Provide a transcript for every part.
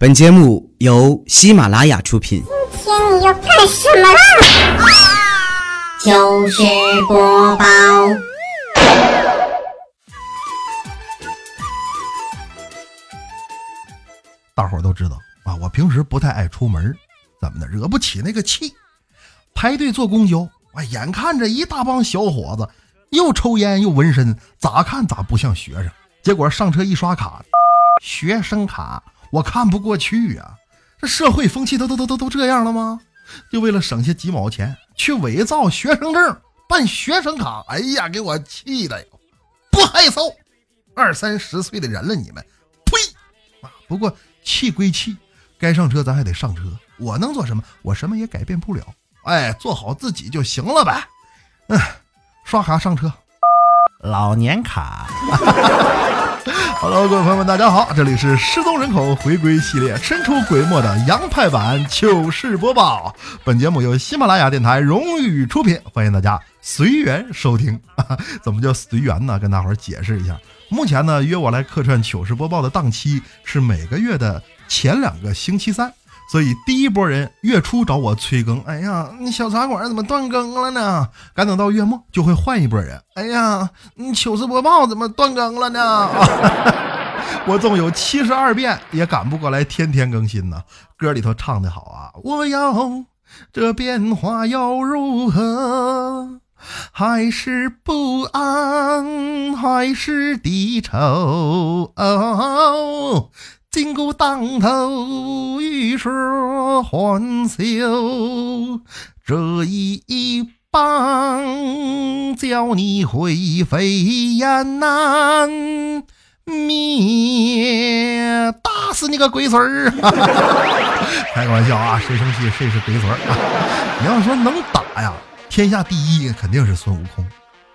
本节目由喜马拉雅出品。今天你要干什么啦？就是播报，大伙儿都知道啊，我平时不太爱出门，怎么的，惹不起那个气。排队坐公交，啊，眼看着一大帮小伙子，又抽烟又纹身，咋看咋不像学生。结果上车一刷卡，学生卡，我看不过去呀、这社会风气都都都都都这样了吗？就为了省下几毛钱，去伪造学生证，办学生卡。哎呀，给我气的哟！不害臊，二三十岁的人了，你们，呸！啊，不过气归气，该上车咱还得上车。我能做什么？我什么也改变不了。哎，做好自己就行了呗。嗯，刷卡上车，老年卡。Hello，各位朋友们，大家好，这里是失踪人口回归系列神出鬼没的洋派版糗事播报。本节目由喜马拉雅电台荣誉出品，欢迎大家随缘收听。怎么叫随缘呢？跟大伙儿解释一下。目前呢，约我来客串糗事播报的档期是每个月的前两个星期三。所以第一波人月初找我催更，哎呀，你小茶馆怎么断更了呢？赶等到月末就会换一波人，哎呀，你糗事播报怎么断更了呢？我纵有七十二变，也赶不过来天天更新呢。歌里头唱的好啊，我要这变化又如何？还是不安，还是低愁？哦金箍当头，玉石还休，这一棒叫你灰飞烟灭，打死你个龟孙儿！开个玩笑啊，谁生气谁是龟孙儿啊！你要说能打呀，天下第一肯定是孙悟空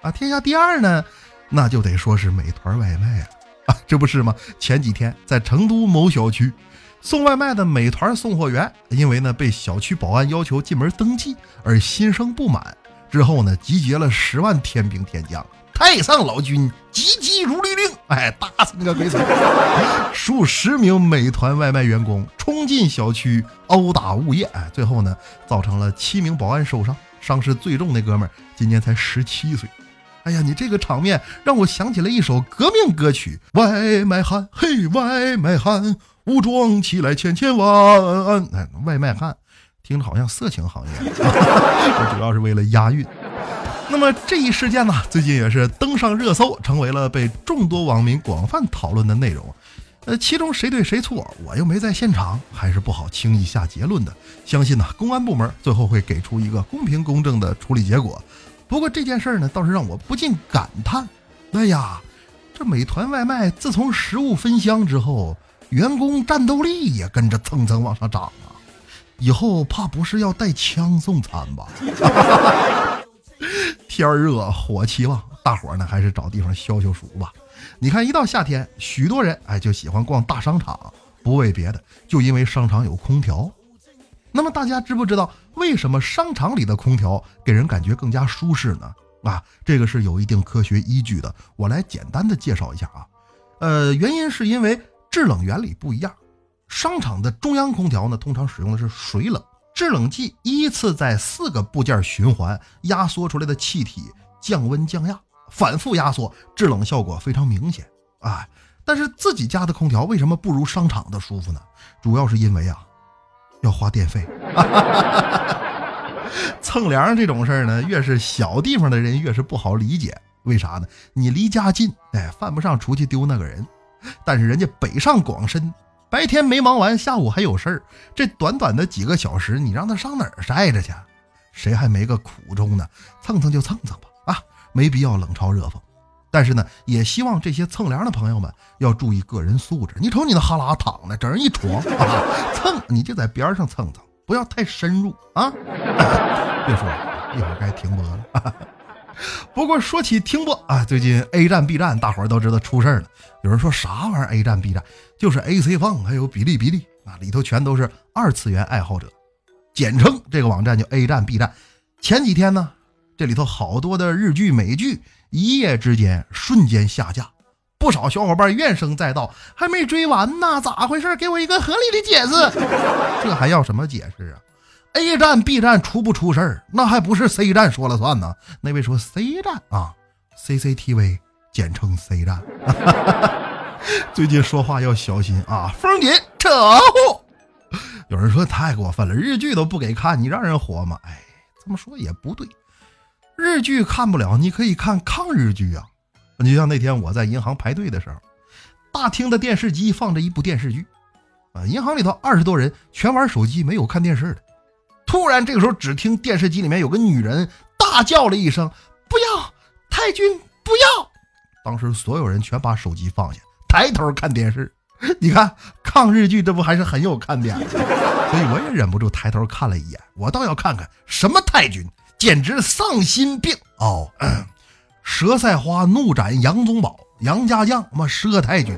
啊，天下第二呢，那就得说是美团外卖啊。啊，这不是吗？前几天在成都某小区送外卖的美团送货员，因为呢被小区保安要求进门登记而心生不满，之后呢集结了十万天兵天将，太上老君急急如律令，哎，打死那个鬼子！数十名美团外卖员工冲进小区殴打物业，哎，最后呢造成了七名保安受伤，伤势最重那哥们儿今年才十七岁。哎呀，你这个场面让我想起了一首革命歌曲《外卖汉》，嘿，外卖汉，武装起来千千万！哎，外卖汉，听着好像色情行业，我主要是为了押韵。那么这一事件呢，最近也是登上热搜，成为了被众多网民广泛讨论的内容。呃，其中谁对谁错，我又没在现场，还是不好轻易下结论的。相信呢，公安部门最后会给出一个公平公正的处理结果。不过这件事儿呢，倒是让我不禁感叹：哎呀，这美团外卖自从食物分箱之后，员工战斗力也跟着蹭蹭往上涨啊！以后怕不是要带枪送餐吧？天儿热，火气旺，大伙儿呢还是找地方消消暑吧。你看，一到夏天，许多人哎就喜欢逛大商场，不为别的，就因为商场有空调。那么大家知不知道为什么商场里的空调给人感觉更加舒适呢？啊，这个是有一定科学依据的。我来简单的介绍一下啊。呃，原因是因为制冷原理不一样。商场的中央空调呢，通常使用的是水冷制冷剂，依次在四个部件循环压缩出来的气体降温降压，反复压缩，制冷效果非常明显。啊，但是自己家的空调为什么不如商场的舒服呢？主要是因为啊。要花电费，蹭凉这种事儿呢，越是小地方的人越是不好理解。为啥呢？你离家近，哎，犯不上出去丢那个人。但是人家北上广深，白天没忙完，下午还有事儿，这短短的几个小时，你让他上哪儿晒着去？谁还没个苦衷呢？蹭蹭就蹭蹭吧，啊，没必要冷嘲热讽。但是呢，也希望这些蹭凉的朋友们要注意个人素质。你瞅你那哈喇躺的，整人一床啊，蹭你就在边上蹭蹭，不要太深入啊。别说了，一会儿该停播了。不过说起停播啊，最近 A 站、B 站大伙儿都知道出事儿了。有人说啥玩意儿 A 站、B 站，就是 AC 放还有哔哩哔哩啊，里头全都是二次元爱好者，简称这个网站叫 A 站、B 站。前几天呢，这里头好多的日剧、美剧。一夜之间瞬间下架，不少小伙伴怨声载道，还没追完呢，咋回事？给我一个合理的解释。这还要什么解释啊？A 站、B 站出不出事儿，那还不是 C 站说了算呢？那位说 C 站啊，CCTV 简称 C 站。最近说话要小心啊，风紧车祸。有人说太过分了，日剧都不给看，你让人活吗？哎，这么说也不对，日剧看不了，你可以看抗日剧啊。你就像那天我在银行排队的时候，大厅的电视机放着一部电视剧，啊，银行里头二十多人全玩手机，没有看电视的。突然这个时候，只听电视机里面有个女人大叫了一声：“不要，太君，不要！”当时所有人全把手机放下，抬头看电视。你看抗日剧，这不还是很有看点？所以我也忍不住抬头看了一眼，我倒要看看什么太君，简直丧心病哦！佘赛花怒斩杨宗保，杨家将嘛佘太君。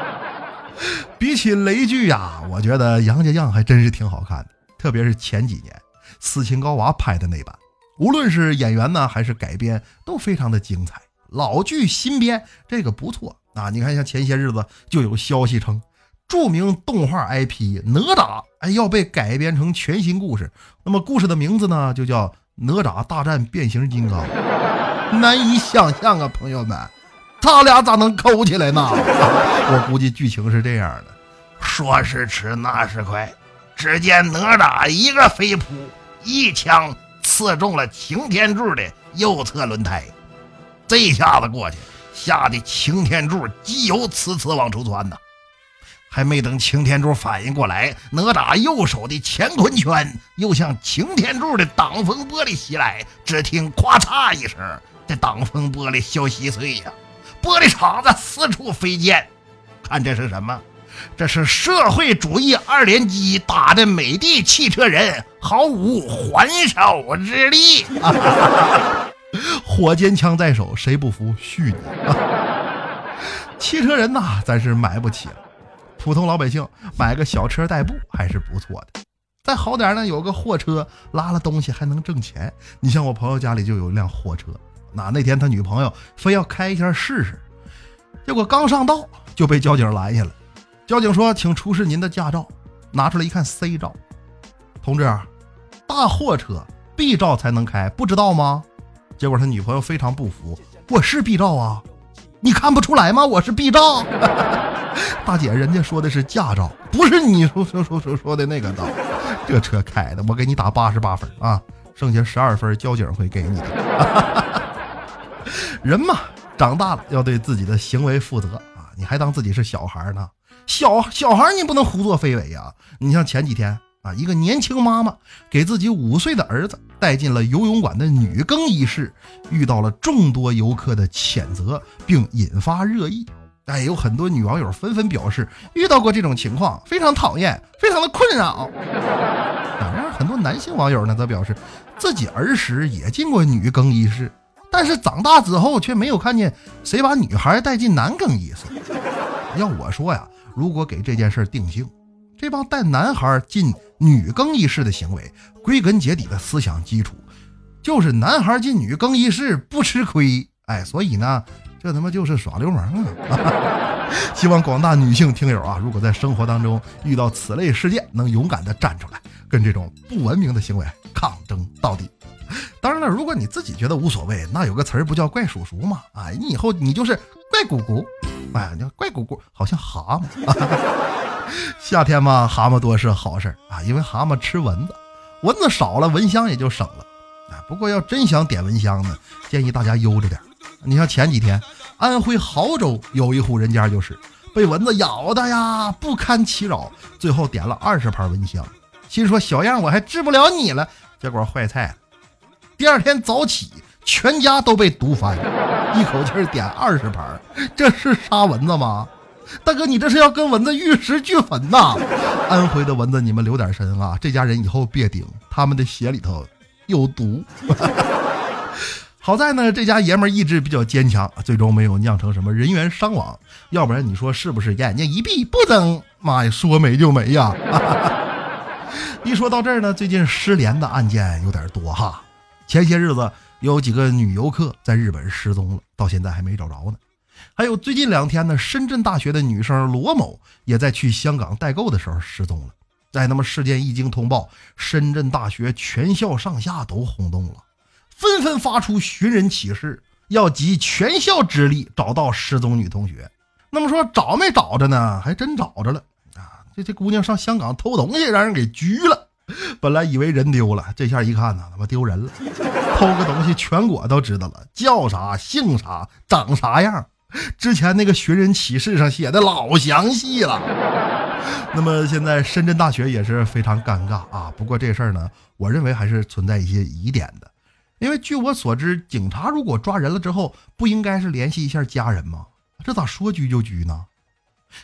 比起雷剧呀，我觉得杨家将还真是挺好看的，特别是前几年斯琴高娃拍的那版，无论是演员呢还是改编，都非常的精彩。老剧新编，这个不错啊！你看，像前些日子就有消息称，著名动画 IP 哪吒哎要被改编成全新故事。那么故事的名字呢，就叫《哪吒大战变形金刚》。难以想象啊，朋友们，他俩咋能抠起来呢？我估计剧情是这样的：说时迟，那时快，只见哪吒一个飞扑，一枪刺中了擎天柱的右侧轮胎。这一下子过去，吓得擎天柱机油呲呲往出窜呐！还没等擎天柱反应过来，哪吒右手的乾坤圈又向擎天柱的挡风玻璃袭来，只听咔嚓一声，这挡风玻璃小稀碎呀，玻璃碴子四处飞溅。看这是什么？这是社会主义二连击打的美的汽车人毫无还手之力。火尖枪在手，谁不服？续你！汽车人呐，咱是买不起了。普通老百姓买个小车代步还是不错的。再好点呢，有个货车拉了东西还能挣钱。你像我朋友家里就有一辆货车，那那天他女朋友非要开一下试试，结果刚上道就被交警拦下了。交警说：“请出示您的驾照。”拿出来一看，C 照。同志，大货车 B 照才能开，不知道吗？结果他女朋友非常不服，我是 B 照啊，你看不出来吗？我是 B 照，大姐，人家说的是驾照，不是你说说说说说的那个道。这车开的，我给你打八十八分啊，剩下十二分交警会给你的。人嘛，长大了要对自己的行为负责啊，你还当自己是小孩呢？小小孩你不能胡作非为呀！你像前几天。啊，一个年轻妈妈给自己五岁的儿子带进了游泳馆的女更衣室，遇到了众多游客的谴责，并引发热议。哎，有很多女网友纷纷表示遇到过这种情况，非常讨厌，非常的困扰。当然，很多男性网友呢则表示自己儿时也进过女更衣室，但是长大之后却没有看见谁把女孩带进男更衣室。要我说呀，如果给这件事定性。这帮带男孩进女更衣室的行为，归根结底的思想基础，就是男孩进女更衣室不吃亏。哎，所以呢，这他妈就是耍流氓啊！希望广大女性听友啊，如果在生活当中遇到此类事件，能勇敢的站出来，跟这种不文明的行为抗争到底。当然了，如果你自己觉得无所谓，那有个词儿不叫怪叔叔吗？哎，你以后你就是怪姑姑。哎，叫怪姑姑，好像蛤蟆。夏天嘛，蛤蟆多是好事啊，因为蛤蟆吃蚊子，蚊子少了，蚊香也就省了。啊，不过要真想点蚊香呢，建议大家悠着点。你像前几天，安徽亳州有一户人家就是被蚊子咬的呀，不堪其扰，最后点了二十盘蚊香，心说小样我还治不了你了，结果坏菜。第二天早起，全家都被毒翻，一口气点二十盘，这是杀蚊子吗？大哥，你这是要跟蚊子玉石俱焚呐！安徽的蚊子，你们留点神啊！这家人以后别顶，他们的血里头有毒。好在呢，这家爷们意志比较坚强，最终没有酿成什么人员伤亡。要不然你说是不是？眼睛一闭不睁，妈呀，说没就没呀！一说到这儿呢，最近失联的案件有点多哈。前些日子有几个女游客在日本失踪了，到现在还没找着呢。还有最近两天呢，深圳大学的女生罗某也在去香港代购的时候失踪了。在那么事件一经通报，深圳大学全校上下都轰动了，纷纷发出寻人启事，要集全校之力找到失踪女同学。那么说找没找着呢？还真找着了啊！这这姑娘上香港偷东西，让人给拘了。本来以为人丢了，这下一看呢，他妈丢人了。偷个东西，全国都知道了，叫啥姓啥长啥样。之前那个寻人启事上写的老详细了。那么现在深圳大学也是非常尴尬啊。不过这事儿呢，我认为还是存在一些疑点的，因为据我所知，警察如果抓人了之后，不应该是联系一下家人吗？这咋说拘就拘呢？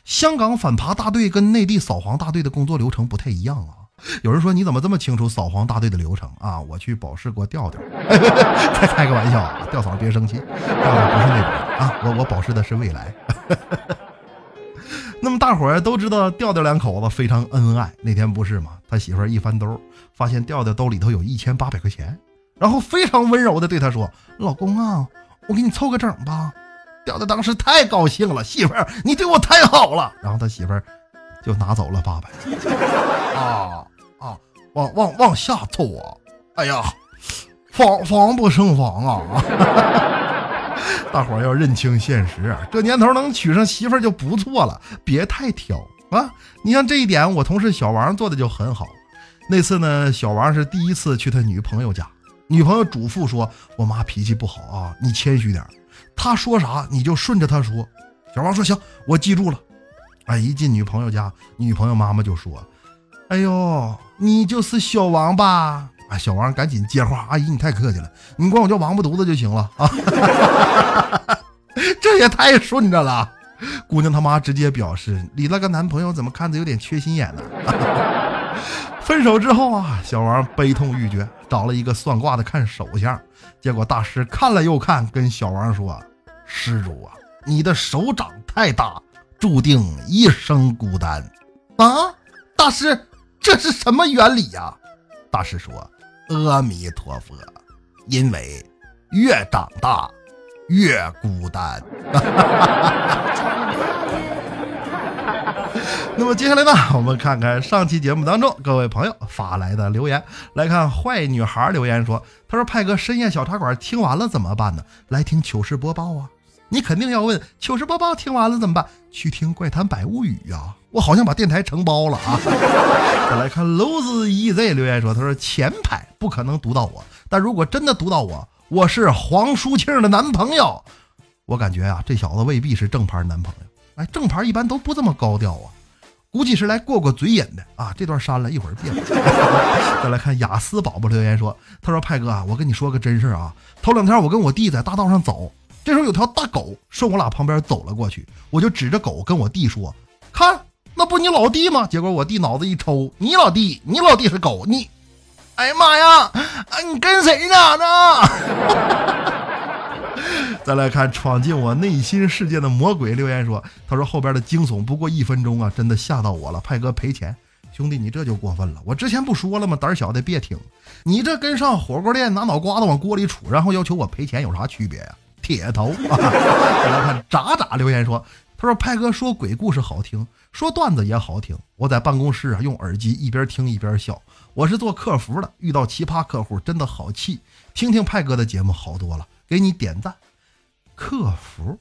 香港反扒大队跟内地扫黄大队的工作流程不太一样啊。有人说你怎么这么清楚扫黄大队的流程啊？我去保释过调调，再开个玩笑啊，调嫂别生气，调调不是那种啊，我我保释的是未来。那么大伙儿都知道调调两口子非常恩爱，那天不是吗？他媳妇儿一翻兜，发现调调兜里头有一千八百块钱，然后非常温柔的对他说：“老公啊，我给你凑个整吧。”调调当时太高兴了，媳妇儿你对我太好了。然后他媳妇儿就拿走了八百。啊。啊，往往往下凑啊！哎呀，防防不胜防啊！大伙儿要认清现实，这年头能娶上媳妇儿就不错了，别太挑啊！你像这一点，我同事小王做的就很好。那次呢，小王是第一次去他女朋友家，女朋友嘱咐说：“我妈脾气不好啊，你谦虚点，她说啥你就顺着她说。”小王说：“行，我记住了。”哎，一进女朋友家，女朋友妈妈就说。哎呦，你就是小王吧？啊，小王赶紧接话：“阿姨，你太客气了，你管我叫王八犊子就行了啊！”这也太顺着了。姑娘他妈直接表示：“你那个男朋友怎么看着有点缺心眼呢？”分手之后啊，小王悲痛欲绝，找了一个算卦的看手相，结果大师看了又看，跟小王说：“施主啊，你的手掌太大，注定一生孤单。”啊，大师。这是什么原理呀？大师说：“阿弥陀佛，因为越长大越孤单。” 那么接下来呢，我们看看上期节目当中各位朋友发来的留言。来看坏女孩留言说：“他说派哥深夜小茶馆听完了怎么办呢？来听糗事播报啊！你肯定要问糗事播报听完了怎么办？去听怪谈百物语呀！”我好像把电台承包了啊！再来看 Lose EZ 留言说：“他说前排不可能读到我，但如果真的读到我，我是黄淑庆的男朋友。我感觉啊，这小子未必是正牌男朋友。哎，正牌一般都不这么高调啊，估计是来过过嘴瘾的啊。这段删了一会儿变。再来看雅思宝宝留言说：他说派哥啊，我跟你说个真事啊，头两天我跟我弟在大道上走，这时候有条大狗顺我俩旁边走了过去，我就指着狗跟我弟说：看。”那不你老弟吗？结果我弟脑子一抽，你老弟，你老弟是狗，你，哎呀妈呀，啊你跟谁呢？呢？再来看闯进我内心世界的魔鬼留言说，他说后边的惊悚不过一分钟啊，真的吓到我了。派哥赔钱，兄弟你这就过分了。我之前不说了吗？胆小的别听。你这跟上火锅店拿脑瓜子往锅里杵，然后要求我赔钱有啥区别呀？铁头。再来看渣渣留言说。他说：“派哥说鬼故事好听，说段子也好听。我在办公室啊，用耳机一边听一边笑。我是做客服的，遇到奇葩客户真的好气。听听派哥的节目好多了，给你点赞。客服。”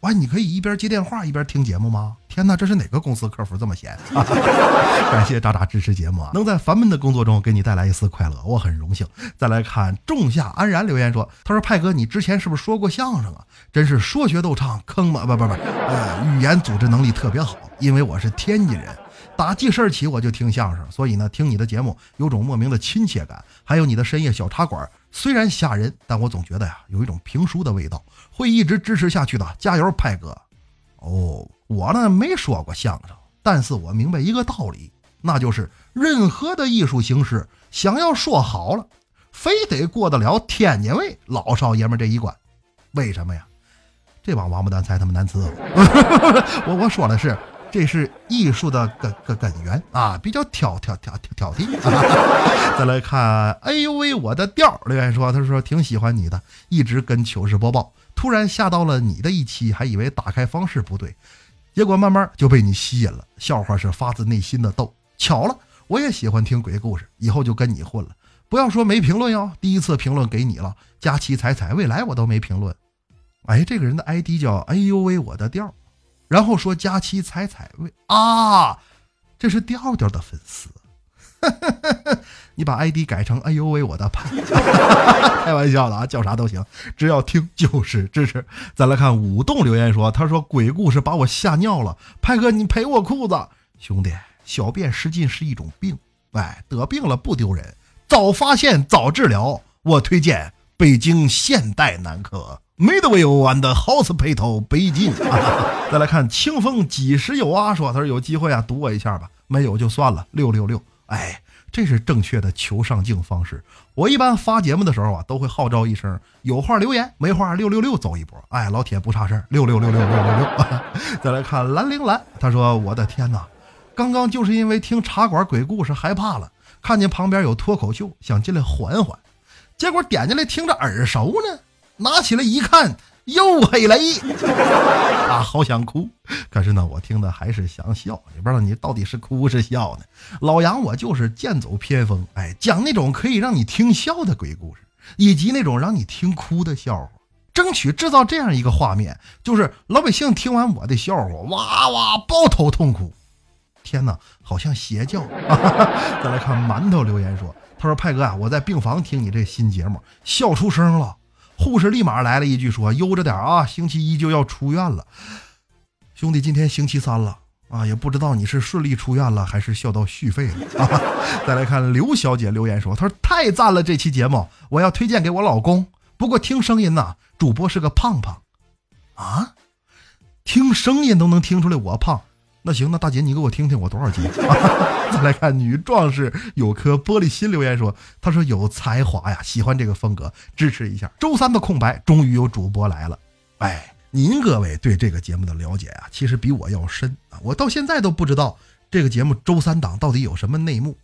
哇，你可以一边接电话一边听节目吗？天哪，这是哪个公司客服这么闲？感谢渣渣支持节目啊，能在烦闷的工作中给你带来一丝快乐，我很荣幸。再来看仲夏安然留言说：“他说派哥，你之前是不是说过相声啊？真是说学逗唱，坑吗不不不，呃，语言组织能力特别好。因为我是天津人，打记事儿起我就听相声，所以呢，听你的节目有种莫名的亲切感。还有你的深夜小茶馆。”虽然吓人，但我总觉得呀，有一种评书的味道，会一直支持下去的。加油，派哥！哦，我呢没说过相声，但是我明白一个道理，那就是任何的艺术形式，想要说好了，非得过得了天津卫老少爷们这一关。为什么呀？这帮王八蛋才他妈难伺候！我我说的是。这是艺术的根根根源啊，比较挑挑挑挑挑剔。再来看，哎呦喂，我的调留言说，他说挺喜欢你的，一直跟糗事播报，突然下到了你的一期，还以为打开方式不对，结果慢慢就被你吸引了。笑话是发自内心的逗。巧了，我也喜欢听鬼故事，以后就跟你混了。不要说没评论哟，第一次评论给你了，佳期彩彩，未来我都没评论。哎，这个人的 ID 叫哎呦喂我的调，然后说佳期彩彩喂啊，这是调调的粉丝。你把 ID 改成“哎呦喂，我的派”，开玩笑的啊，叫啥都行，只要听就是支持。再来看舞动留言说：“他说鬼故事把我吓尿了，派哥你赔我裤子，兄弟，小便失禁是一种病，哎，得病了不丢人，早发现早治疗。我推荐北京现代男科 Midway and Hospital 北京。再来看清风几时有啊？说他说有机会啊，赌我一下吧，没有就算了，六六六。哎。”这是正确的求上镜方式。我一般发节目的时候啊，都会号召一声：有话留言，没话六六六走一波。哎，老铁不差事儿，六六六六六六六。再来看兰陵兰，他说：“我的天哪，刚刚就是因为听茶馆鬼故事害怕了，看见旁边有脱口秀，想进来缓缓，结果点进来听着耳熟呢，拿起来一看。”又黑雷啊，好想哭，可是呢，我听的还是想笑。也不知道你到底是哭是笑呢？老杨，我就是剑走偏锋，哎，讲那种可以让你听笑的鬼故事，以及那种让你听哭的笑话，争取制造这样一个画面，就是老百姓听完我的笑话，哇哇抱头痛哭。天哪，好像邪教。再来看馒头留言说，他说派哥啊，我在病房听你这新节目，笑出声了。护士立马来了一句说：“悠着点啊，星期一就要出院了，兄弟，今天星期三了啊，也不知道你是顺利出院了还是笑到续费了。”再来看刘小姐留言说：“她说太赞了，这期节目我要推荐给我老公。不过听声音呐，主播是个胖胖啊，听声音都能听出来我胖。”那行，那大姐你给我听听我多少斤？再来看女壮士有颗玻璃心留言说，他说有才华呀，喜欢这个风格，支持一下。周三的空白终于有主播来了，哎，您各位对这个节目的了解啊，其实比我要深啊，我到现在都不知道这个节目周三档到底有什么内幕，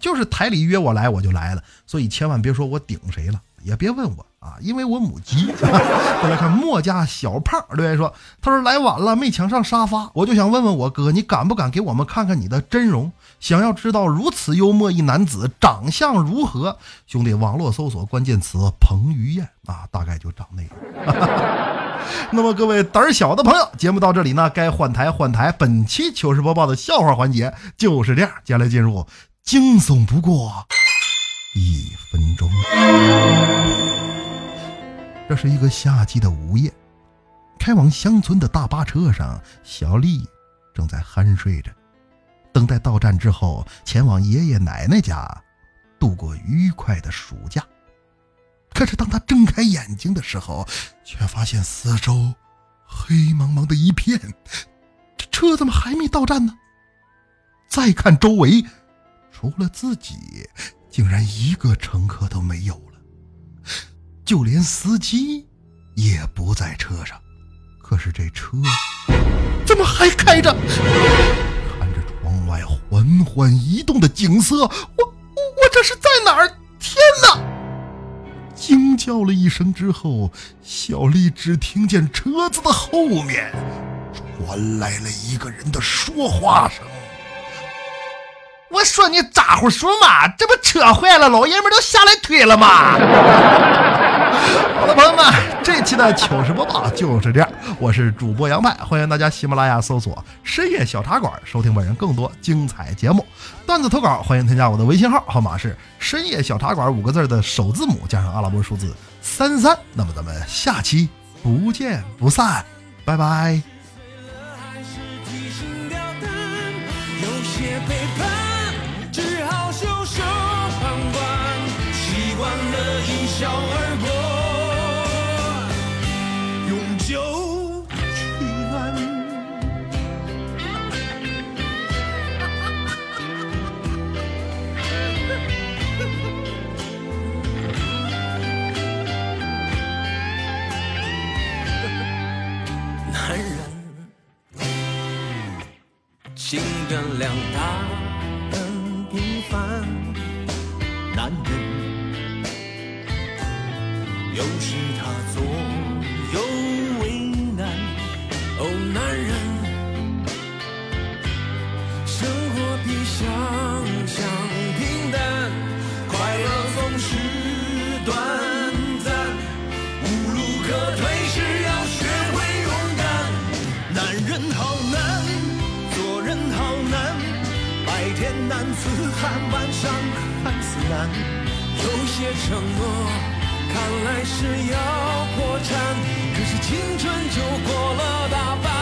就是台里约我来我就来了，所以千万别说我顶谁了，也别问我。啊，因为我母鸡。再来看墨家小胖留言说：“他说来晚了，没抢上沙发，我就想问问我哥，你敢不敢给我们看看你的真容？想要知道如此幽默一男子长相如何？兄弟，网络搜索关键词彭于晏啊，大概就长那样。那么各位胆小的朋友，节目到这里呢，该换台换台。本期糗事播报的笑话环节就是这样，接下来进入惊悚不过一分钟。”这是一个夏季的午夜，开往乡村的大巴车上，小丽正在酣睡着，等待到站之后前往爷爷奶奶家度过愉快的暑假。可是当她睁开眼睛的时候，却发现四周黑茫茫的一片，这车怎么还没到站呢？再看周围，除了自己，竟然一个乘客都没有了。就连司机也不在车上，可是这车怎么还开着？看着窗外缓缓移动的景色，我我这是在哪儿？天哪！惊叫了一声之后，小丽只听见车子的后面传来了一个人的说话声。我说你咋呼说嘛？这不车坏了，老爷们都下来推了吗？好了，朋友们，这期的糗事播报就是这样。我是主播杨派，欢迎大家喜马拉雅搜索“深夜小茶馆”，收听本人更多精彩节目。段子投稿，欢迎添加我的微信号，号码是“深夜小茶馆”五个字的首字母加上阿拉伯数字三三。那么咱们下期不见不散，拜拜。笑请原谅他很平凡。男人。有时他左右伤看似难。有些承诺看来是要破产，可是青春就过了大半。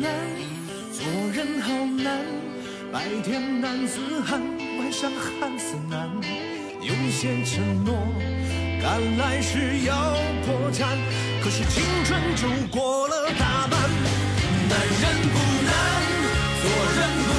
难，做人好难，白天男子汉，晚上汉子难。有些承诺，赶来时要破产，可是青春就过了大半。男人不难，做人不